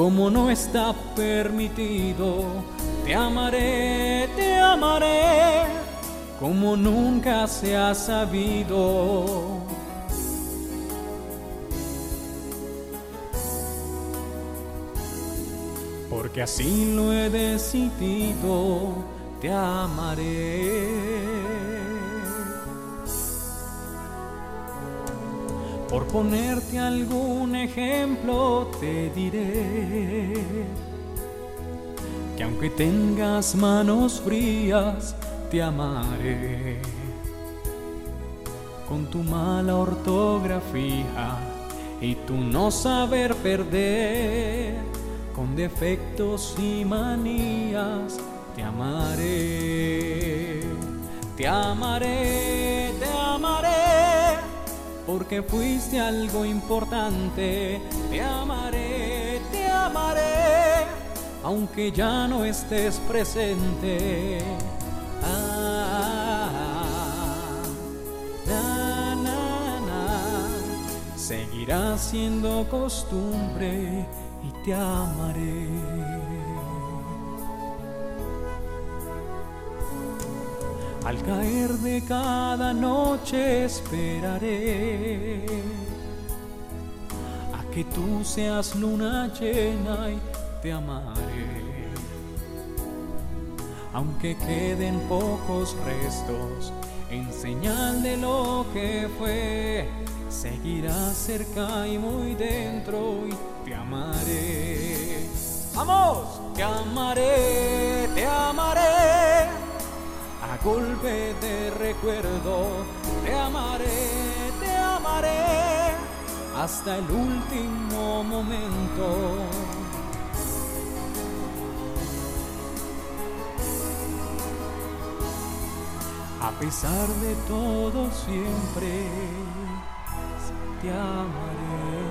como no está permitido. Te amaré, te amaré, como nunca se ha sabido. porque así lo he decidido, te amaré. Por ponerte algún ejemplo, te diré que aunque tengas manos frías, te amaré. Con tu mala ortografía y tu no saber perder con defectos y manías, te amaré, te amaré, te amaré, porque fuiste algo importante, te amaré, te amaré, aunque ya no estés presente. Ah, na, na, na, seguirá siendo costumbre y te amaré. Al caer de cada noche esperaré a que tú seas luna llena y te amaré. Aunque queden pocos restos en señal de lo que fue, seguirás cerca y muy dentro y te amaré. Vamos, te amaré, golpe de recuerdo, te amaré, te amaré. Hasta el último momento. A pesar de todo siempre te amaré.